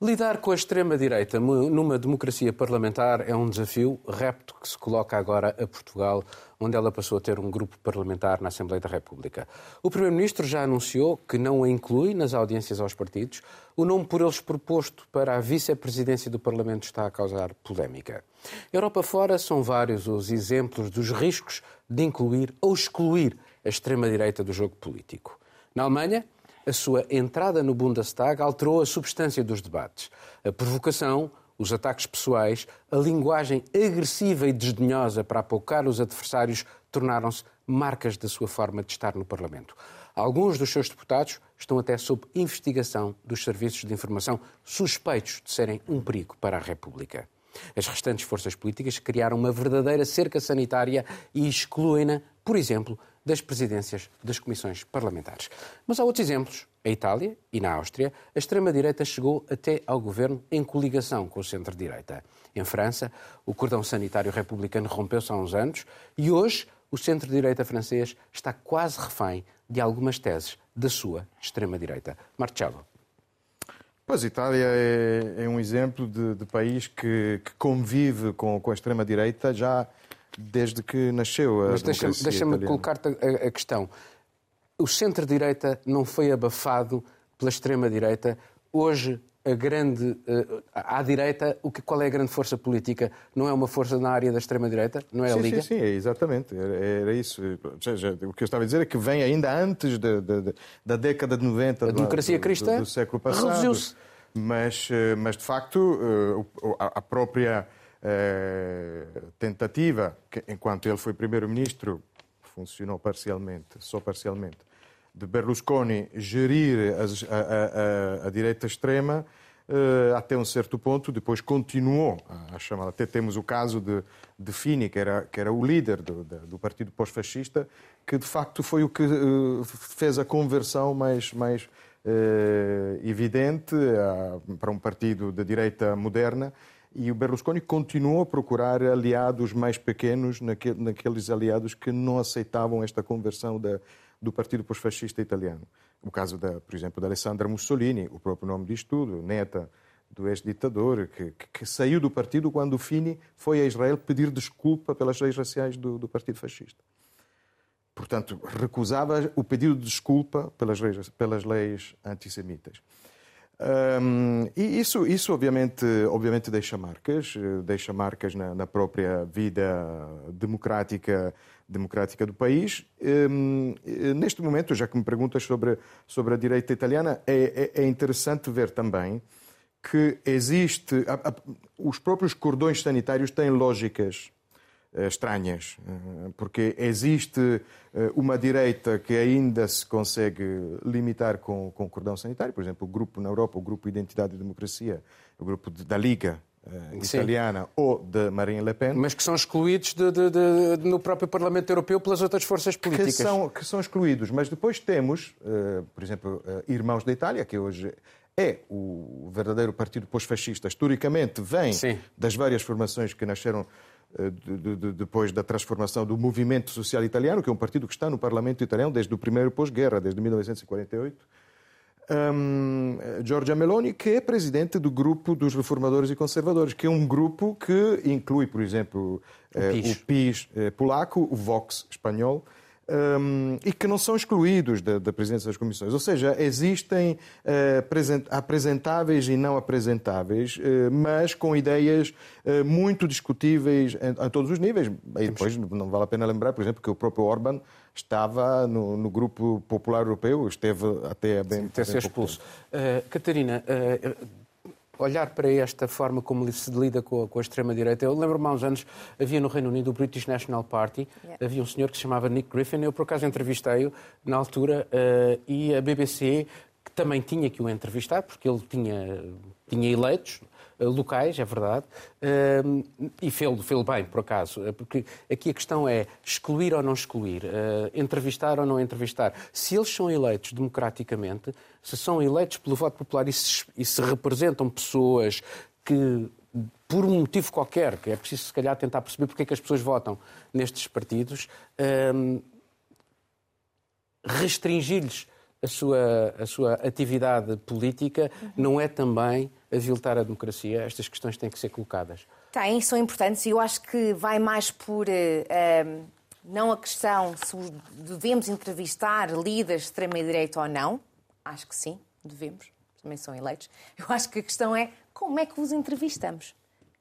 Lidar com a extrema-direita numa democracia parlamentar é um desafio repto que se coloca agora a Portugal, onde ela passou a ter um grupo parlamentar na Assembleia da República. O Primeiro-Ministro já anunciou que não a inclui nas audiências aos partidos. O nome por eles proposto para a vice-presidência do Parlamento está a causar polémica. Europa fora são vários os exemplos dos riscos de incluir ou excluir a extrema-direita do jogo político. Na Alemanha, a sua entrada no Bundestag alterou a substância dos debates. A provocação, os ataques pessoais, a linguagem agressiva e desdenhosa para apoucar os adversários tornaram-se marcas da sua forma de estar no Parlamento. Alguns dos seus deputados estão até sob investigação dos serviços de informação suspeitos de serem um perigo para a República. As restantes forças políticas criaram uma verdadeira cerca sanitária e excluem-na, por exemplo, das presidências das comissões parlamentares. Mas há outros exemplos. A Itália e na Áustria, a extrema-direita chegou até ao governo em coligação com o centro-direita. Em França, o cordão sanitário republicano rompeu-se há uns anos e hoje o centro-direita francês está quase refém de algumas teses da sua extrema-direita. Marcelo. Pois, a Itália é, é um exemplo de, de país que, que, convive com, com a extrema-direita já desde que nasceu a Mas deixa-me deixa colocar-te a, a questão. O centro-direita não foi abafado pela extrema-direita. Hoje a grande uh, à direita, o que, qual é a grande força política? Não é uma força na área da extrema direita? Não é sim, a Liga? Sim, sim, é exatamente. Era, era, isso. Ou seja, o que eu estava a dizer é que vem ainda antes de, de, de, da década de 90 a democracia do, cristã do, do século passado. Reduziu-se. Mas, eh, mas de facto eh, a própria tentativa, que, enquanto ele foi primeiro-ministro, funcionou parcialmente, só parcialmente, de Berlusconi gerir a, a, a, a direita extrema uh, até um certo ponto, depois continuou a chamar. Até temos o caso de, de Fini, que era, que era o líder do, do partido pós-fascista, que de facto foi o que uh, fez a conversão mais, mais evidente para um partido de direita moderna. E o Berlusconi continuou a procurar aliados mais pequenos naqueles aliados que não aceitavam esta conversão da, do Partido Pós-Fascista Italiano. O caso, da, por exemplo, da Alessandra Mussolini, o próprio nome diz tudo, neta do ex-ditador, que, que, que, saiu do partido quando Fini foi a Israel pedir desculpa pelas leis raciais do, do Partido Fascista. Portanto, recusava o pedido de desculpa pelas leis, pelas leis antissemitas. Um, e isso, isso obviamente, obviamente deixa marcas, deixa marcas na, na própria vida democrática, democrática do país. Um, neste momento, já que me perguntas sobre, sobre a direita italiana, é, é, é interessante ver também que existe. A, a, os próprios cordões sanitários têm lógicas estranhas, uh, porque existe eh, uma direita que ainda se consegue limitar com, com o cordão sanitário, por exemplo, o grupo na Europa, o grupo Identidade e Democracia, o grupo da Liga italiana ou de Marine Le Pen. Mas que são excluídos de, de, de, no próprio Parlamento Europeu pelas outras forças políticas. Que são, que são excluídos, mas depois temos, uh, por exemplo, uh, Irmãos da Itália, que hoje é o verdadeiro partido pós-fascista, historicamente vem Sim. das várias formações que nasceram eh, de, de, depois da transformação do movimento social italiano, que é um partido que está no Parlamento italiano desde o primeiro pós-guerra, desde 1948. Um, Giorgia Meloni, que é presidente do grupo dos reformadores e conservadores, que é um grupo que inclui, por exemplo, o PIS, eh, o PIS eh, polaco, o Vox espanhol, um, e que não são excluídos da, da, presidência das comissões. Ou seja, existem uh, apresentáveis e não apresentáveis, uh, mas com ideias uh, muito discutíveis em, a todos os níveis. E depois não vale a pena lembrar, por exemplo, que o próprio Orban estava no, no grupo popular europeu, esteve até bem. Até ser expulso. Catarina, olhar para esta forma como se lida com a, com a extrema-direita. Eu lembro-me há uns anos, havia no Reino Unido o British National Party, yeah. havia um senhor que se chamava Nick Griffin, eu por acaso entrevistei-o na altura, uh, e a BBC, que também tinha que o entrevistar, porque ele tinha, tinha eleitos, locais, é verdade, uh, e fê-lo bem, por acaso, eh, porque aqui a questão é excluir ou não excluir, entrevistar ou não entrevistar. Se eles são eleitos democraticamente, se são eleitos pelo voto popular e se, e se representam pessoas que por um motivo qualquer, que é preciso se calhar tentar perceber porque é que as pessoas votam nestes partidos, restringir-lhes a sua, a sua atividade política uhum. não é também aviltar a democracia? Estas questões têm que ser colocadas. Tem, são importantes e eu acho que vai mais por. Uh, não a questão se devemos entrevistar líderes de extrema-direita ou não. Acho que sim, devemos. Também são eleitos. Eu acho que a questão é como é que os entrevistamos?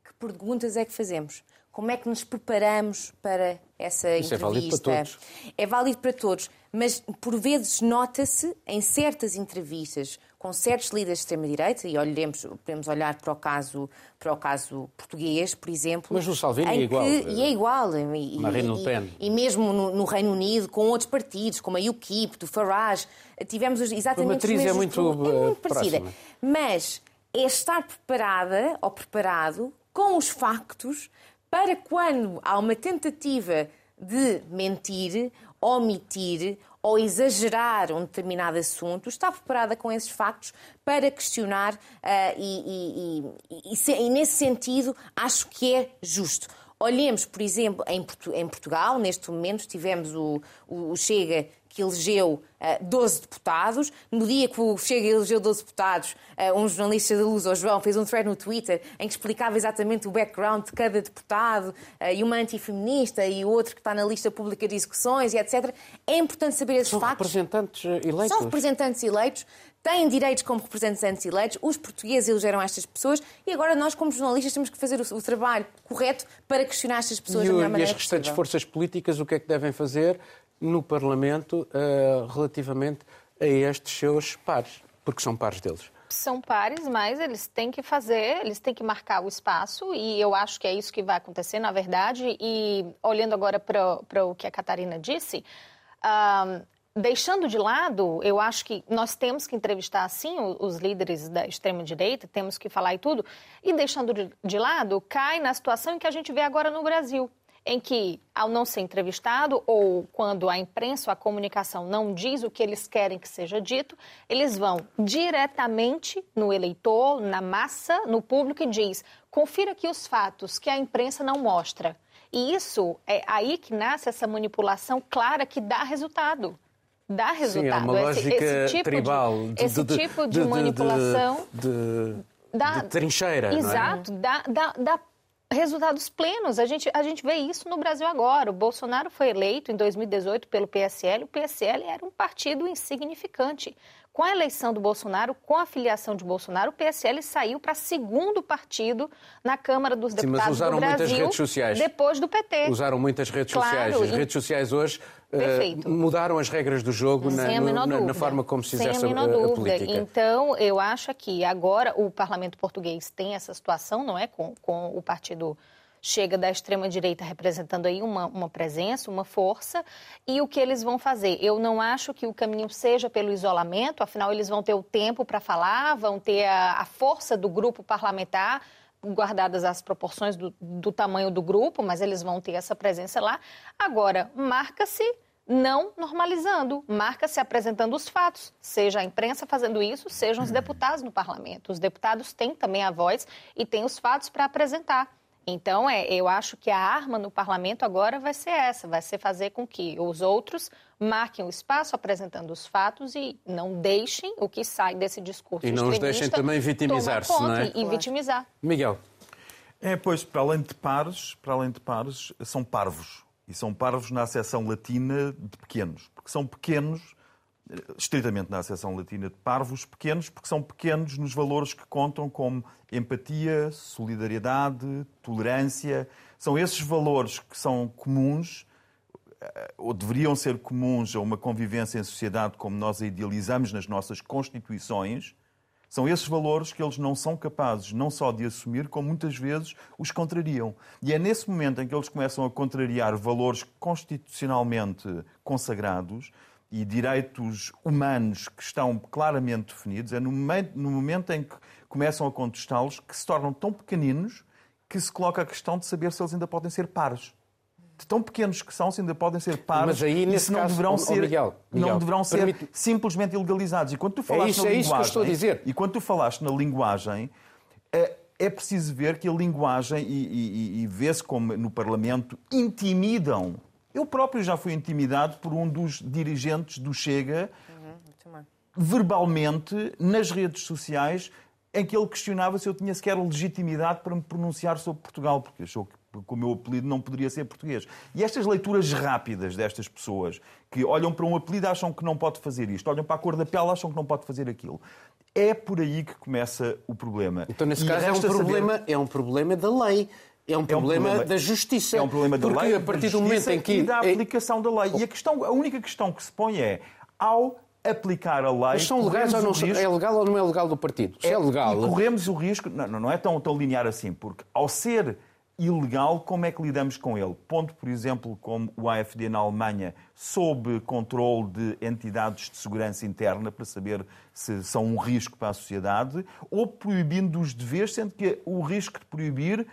Que perguntas é que fazemos? Como é que nos preparamos para essa Isso é entrevista. válido para todos. É válido para todos, mas por vezes nota-se em certas entrevistas com certos líderes de extrema-direita, e olhemos, podemos olhar para o, caso, para o caso português, por exemplo. Mas o Salvini é igual. que- e é igual. E, Marine Le e- Pen. E, mesmo no, no Reino Unido, com outros partidos, como a UKIP, do Farage, tivemos os- exatamente A matriz os é mesmos muito. É muito eh, parecida. próxima. Mas é estar preparada ou preparado com os factos para quando há uma tentativa de mentir, omitir ou exagerar um determinado assunto, estar preparada com esses factos para questionar ah, e, e- e- e se- nesse sentido acho que é justo. Olhemos, por exemplo, em, Portu- em Portugal, neste momento tivemos o- o Chega que elegeu ah, 12 deputados. No dia que o Chega elegeu 12 deputados, ah, um jornalista da Luz, o João, fez um thread no Twitter em que explicava exatamente o background de cada deputado ah, e uma antifeminista e o outro que está na lista pública de execuções e etc. É importante saber esses São factos. representantes eh, eleitos. São representantes eleitos, têm direitos como representantes eleitos, os portugueses elegeram estas pessoas e agora nós, como jornalistas, temos que fazer o, o trabalho correto para questionar estas pessoas E, da melhor e maneira as restantes possível. forças políticas o que é que devem fazer no Parlamento eh, relativamente a estes seus pares? Porque são pares deles. são pares, mas eles têm que fazer, eles têm que marcar o espaço e eu acho que é isso que vai acontecer, na verdade. E olhando agora para o que a Catarina disse, ah, deixando de lado, eu acho que nós temos que entrevistar, sim, os líderes da extrema-direita, temos que falar e tudo, e deixando de, de lado, cai na situação que a gente vê agora no Brasil em que, ao não ser entrevistado, ou quando a imprensa ou a comunicação não diz o que eles querem que seja dito, eles vão diretamente no eleitor, na massa, no público e diz: confira aqui os fatos que a imprensa não mostra. E isso é aí que nasce essa manipulação clara que dá resultado. Dá Sim, resultado. é uma Esse- lógica esse tipo tribal. De, esse tipo de, manipulação De, de, dá- de trincheira, é? Exato, dá, dá, dá resultados plenos. A gente, a gente vê isso no Brasil agora. O Bolsonaro foi eleito em 2018 pelo PSL. O PSL era um partido insignificante. Com a eleição do Bolsonaro, com a filiação de Bolsonaro, o PSL saiu para segundo partido na Câmara dos Sim, mas Deputados usaram do muitas Brasil, redes sociais. depois do PT. Usaram muitas redes Claro, sociais. As e- redes sociais hoje eh, Perfeito. mudaram as regras do jogo na, no- na- na forma como se Sem exerce a a, menor a dúvida. política. Então, eu acho que agora o parlamento português tem essa situação, não é? Com, com o partido chega da extrema-direita representando aí uma, uma presença, uma força. E o que eles vão fazer? Eu não acho que o caminho seja pelo isolamento, afinal, eles vão ter o tempo para falar, vão ter a, a força do grupo parlamentar guardadas as proporções do, do tamanho do grupo, mas eles vão ter essa presença lá. Agora, marca-se não normalizando, marca-se apresentando os fatos, seja a imprensa fazendo isso, sejam os deputados no parlamento. Os deputados têm também a voz e têm os fatos para apresentar. Então, é, eu acho que a arma no parlamento agora vai ser essa, vai ser fazer com que os outros marquem o espaço apresentando os fatos e não deixem o que sai desse discurso E não os deixem extremista também vitimizar-se, não é? E, vitimizar. Miguel, É, pois, para além de pares, para além de pares, são parvos. E são parvos na acessão latina de pequenos. Porque são pequenos, estritamente na acessão latina de parvos, pequenos, porque são pequenos nos valores que contam como empatia, solidariedade, tolerância. São esses valores que são comuns eh, ou deveriam ser comuns a uma convivência em sociedade como nós a idealizamos nas nossas constituições, são esses valores que eles não são capazes não só de assumir, como muitas vezes os contrariam. E é nesse momento em que eles começam a contrariar valores constitucionalmente consagrados e direitos humanos que estão claramente definidos, é no momento, no momento em que começam a contestá-los que se tornam tão pequeninos que se coloca a questão de saber se eles ainda podem ser pares. De tão pequenos que são, se ainda podem ser pares Mas aí, e nesse se não caso, deverão ser, Miguel, Miguel, não deverão ser permite- simplesmente ilegalizados. E quando tu falaste isso- na é isso que eu linguagem, estou a dizer. e quando tu falaste na linguagem, é, é preciso ver que a linguagem, e, e- e vê-se como no Parlamento, intimidam. Eu próprio já fui intimidado por um dos dirigentes do Chega, verbalmente, nas redes sociais, em que ele questionava se eu tinha sequer legitimidade para me pronunciar sobre Portugal, porque achou que com o meu apelido não poderia ser português. E estas leituras rápidas destas pessoas, que olham para um apelido e acham que não pode fazer isto, olham para a cor da pele e acham que não pode fazer aquilo. É por aí que começa o problema. então nesse E caso é um, resta saber- problema, é um problema da lei. É um problema, problema- da justiça. É um problema da porque lei, a partir do momento em que e da é- aplicação da lei. E a, questão, a única questão que se põe é, ao aplicar a lei... Mas são legais ou não são? risco- É legal ou não é legal do partido? Se é, legal. Corremos o risco, não, não é tão, tão linear assim, porque ao ser ilegal, como é que lidamos com ele? Ponto, por exemplo, como o AFD na Alemanha, sob controle de entidades de segurança interna para saber se são um risco para a sociedade, ou proibindo os deveres, sendo que o risco de proibir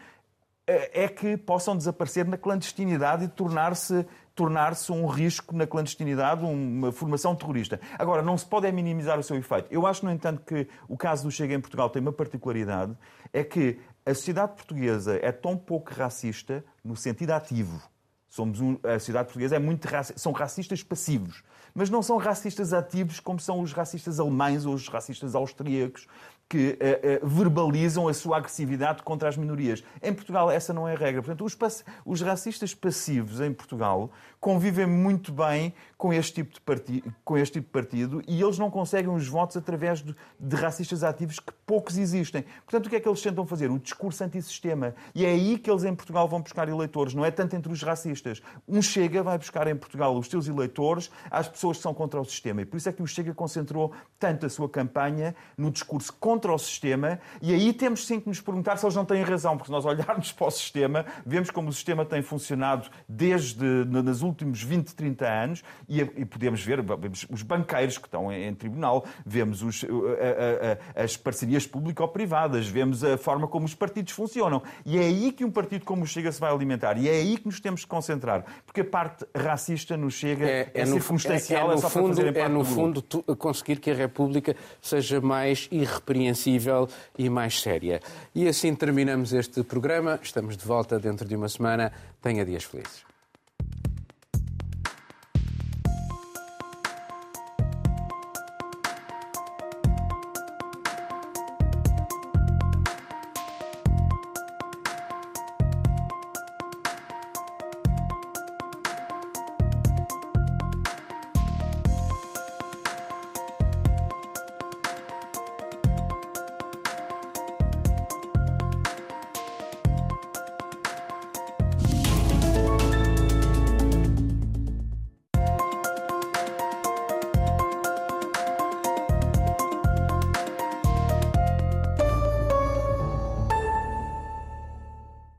é que possam desaparecer na clandestinidade e tornar-se tornar-se um risco na clandestinidade, uma formação terrorista. Agora, não se pode é minimizar o seu efeito. Eu acho, no entanto, que o caso do Chega em Portugal tem uma particularidade, é que a sociedade portuguesa é tão pouco racista no sentido ativo. Somos um- a sociedade portuguesa é muito raci- são racistas passivos, mas não são racistas ativos como são os racistas alemães ou os racistas austríacos que eh, eh, verbalizam a sua agressividade contra as minorias. Em Portugal essa não é a regra. Portanto, os, os racistas passivos em Portugal convivem muito bem com este tipo de partido, com este tipo de partido e eles não conseguem os votos através de, de racistas ativos que poucos existem. Portanto, o que é que eles tentam fazer? O discurso antissistema. E é aí que eles em Portugal vão buscar eleitores, não é tanto entre os racistas. Um Chega vai buscar em Portugal os seus eleitores às pessoas que são contra o sistema. E por isso é que o Chega concentrou tanto a sua campanha no discurso contra o sistema. E aí temos sim que nos perguntar se eles não têm razão, porque se nós (laughs) olharmos para o sistema, vemos como o sistema tem funcionado desde nos últimos 20, 30 anos e, e podemos ver vemos os banqueiros que estão em, em tribunal, vemos os, a- a- a- as parcerias público-privadas, vemos a forma como os partidos funcionam. E é aí que um partido como o Chega se vai alimentar. E é aí que nos temos que concentrar. Porque a parte racista no Chega é, no- circunstancial, é, é, no só fundo, é no fundo tu- conseguir que a República seja mais irrepreensível e mais séria. E assim terminamos este programa. Estamos de volta dentro de uma semana. Tenha dias felizes.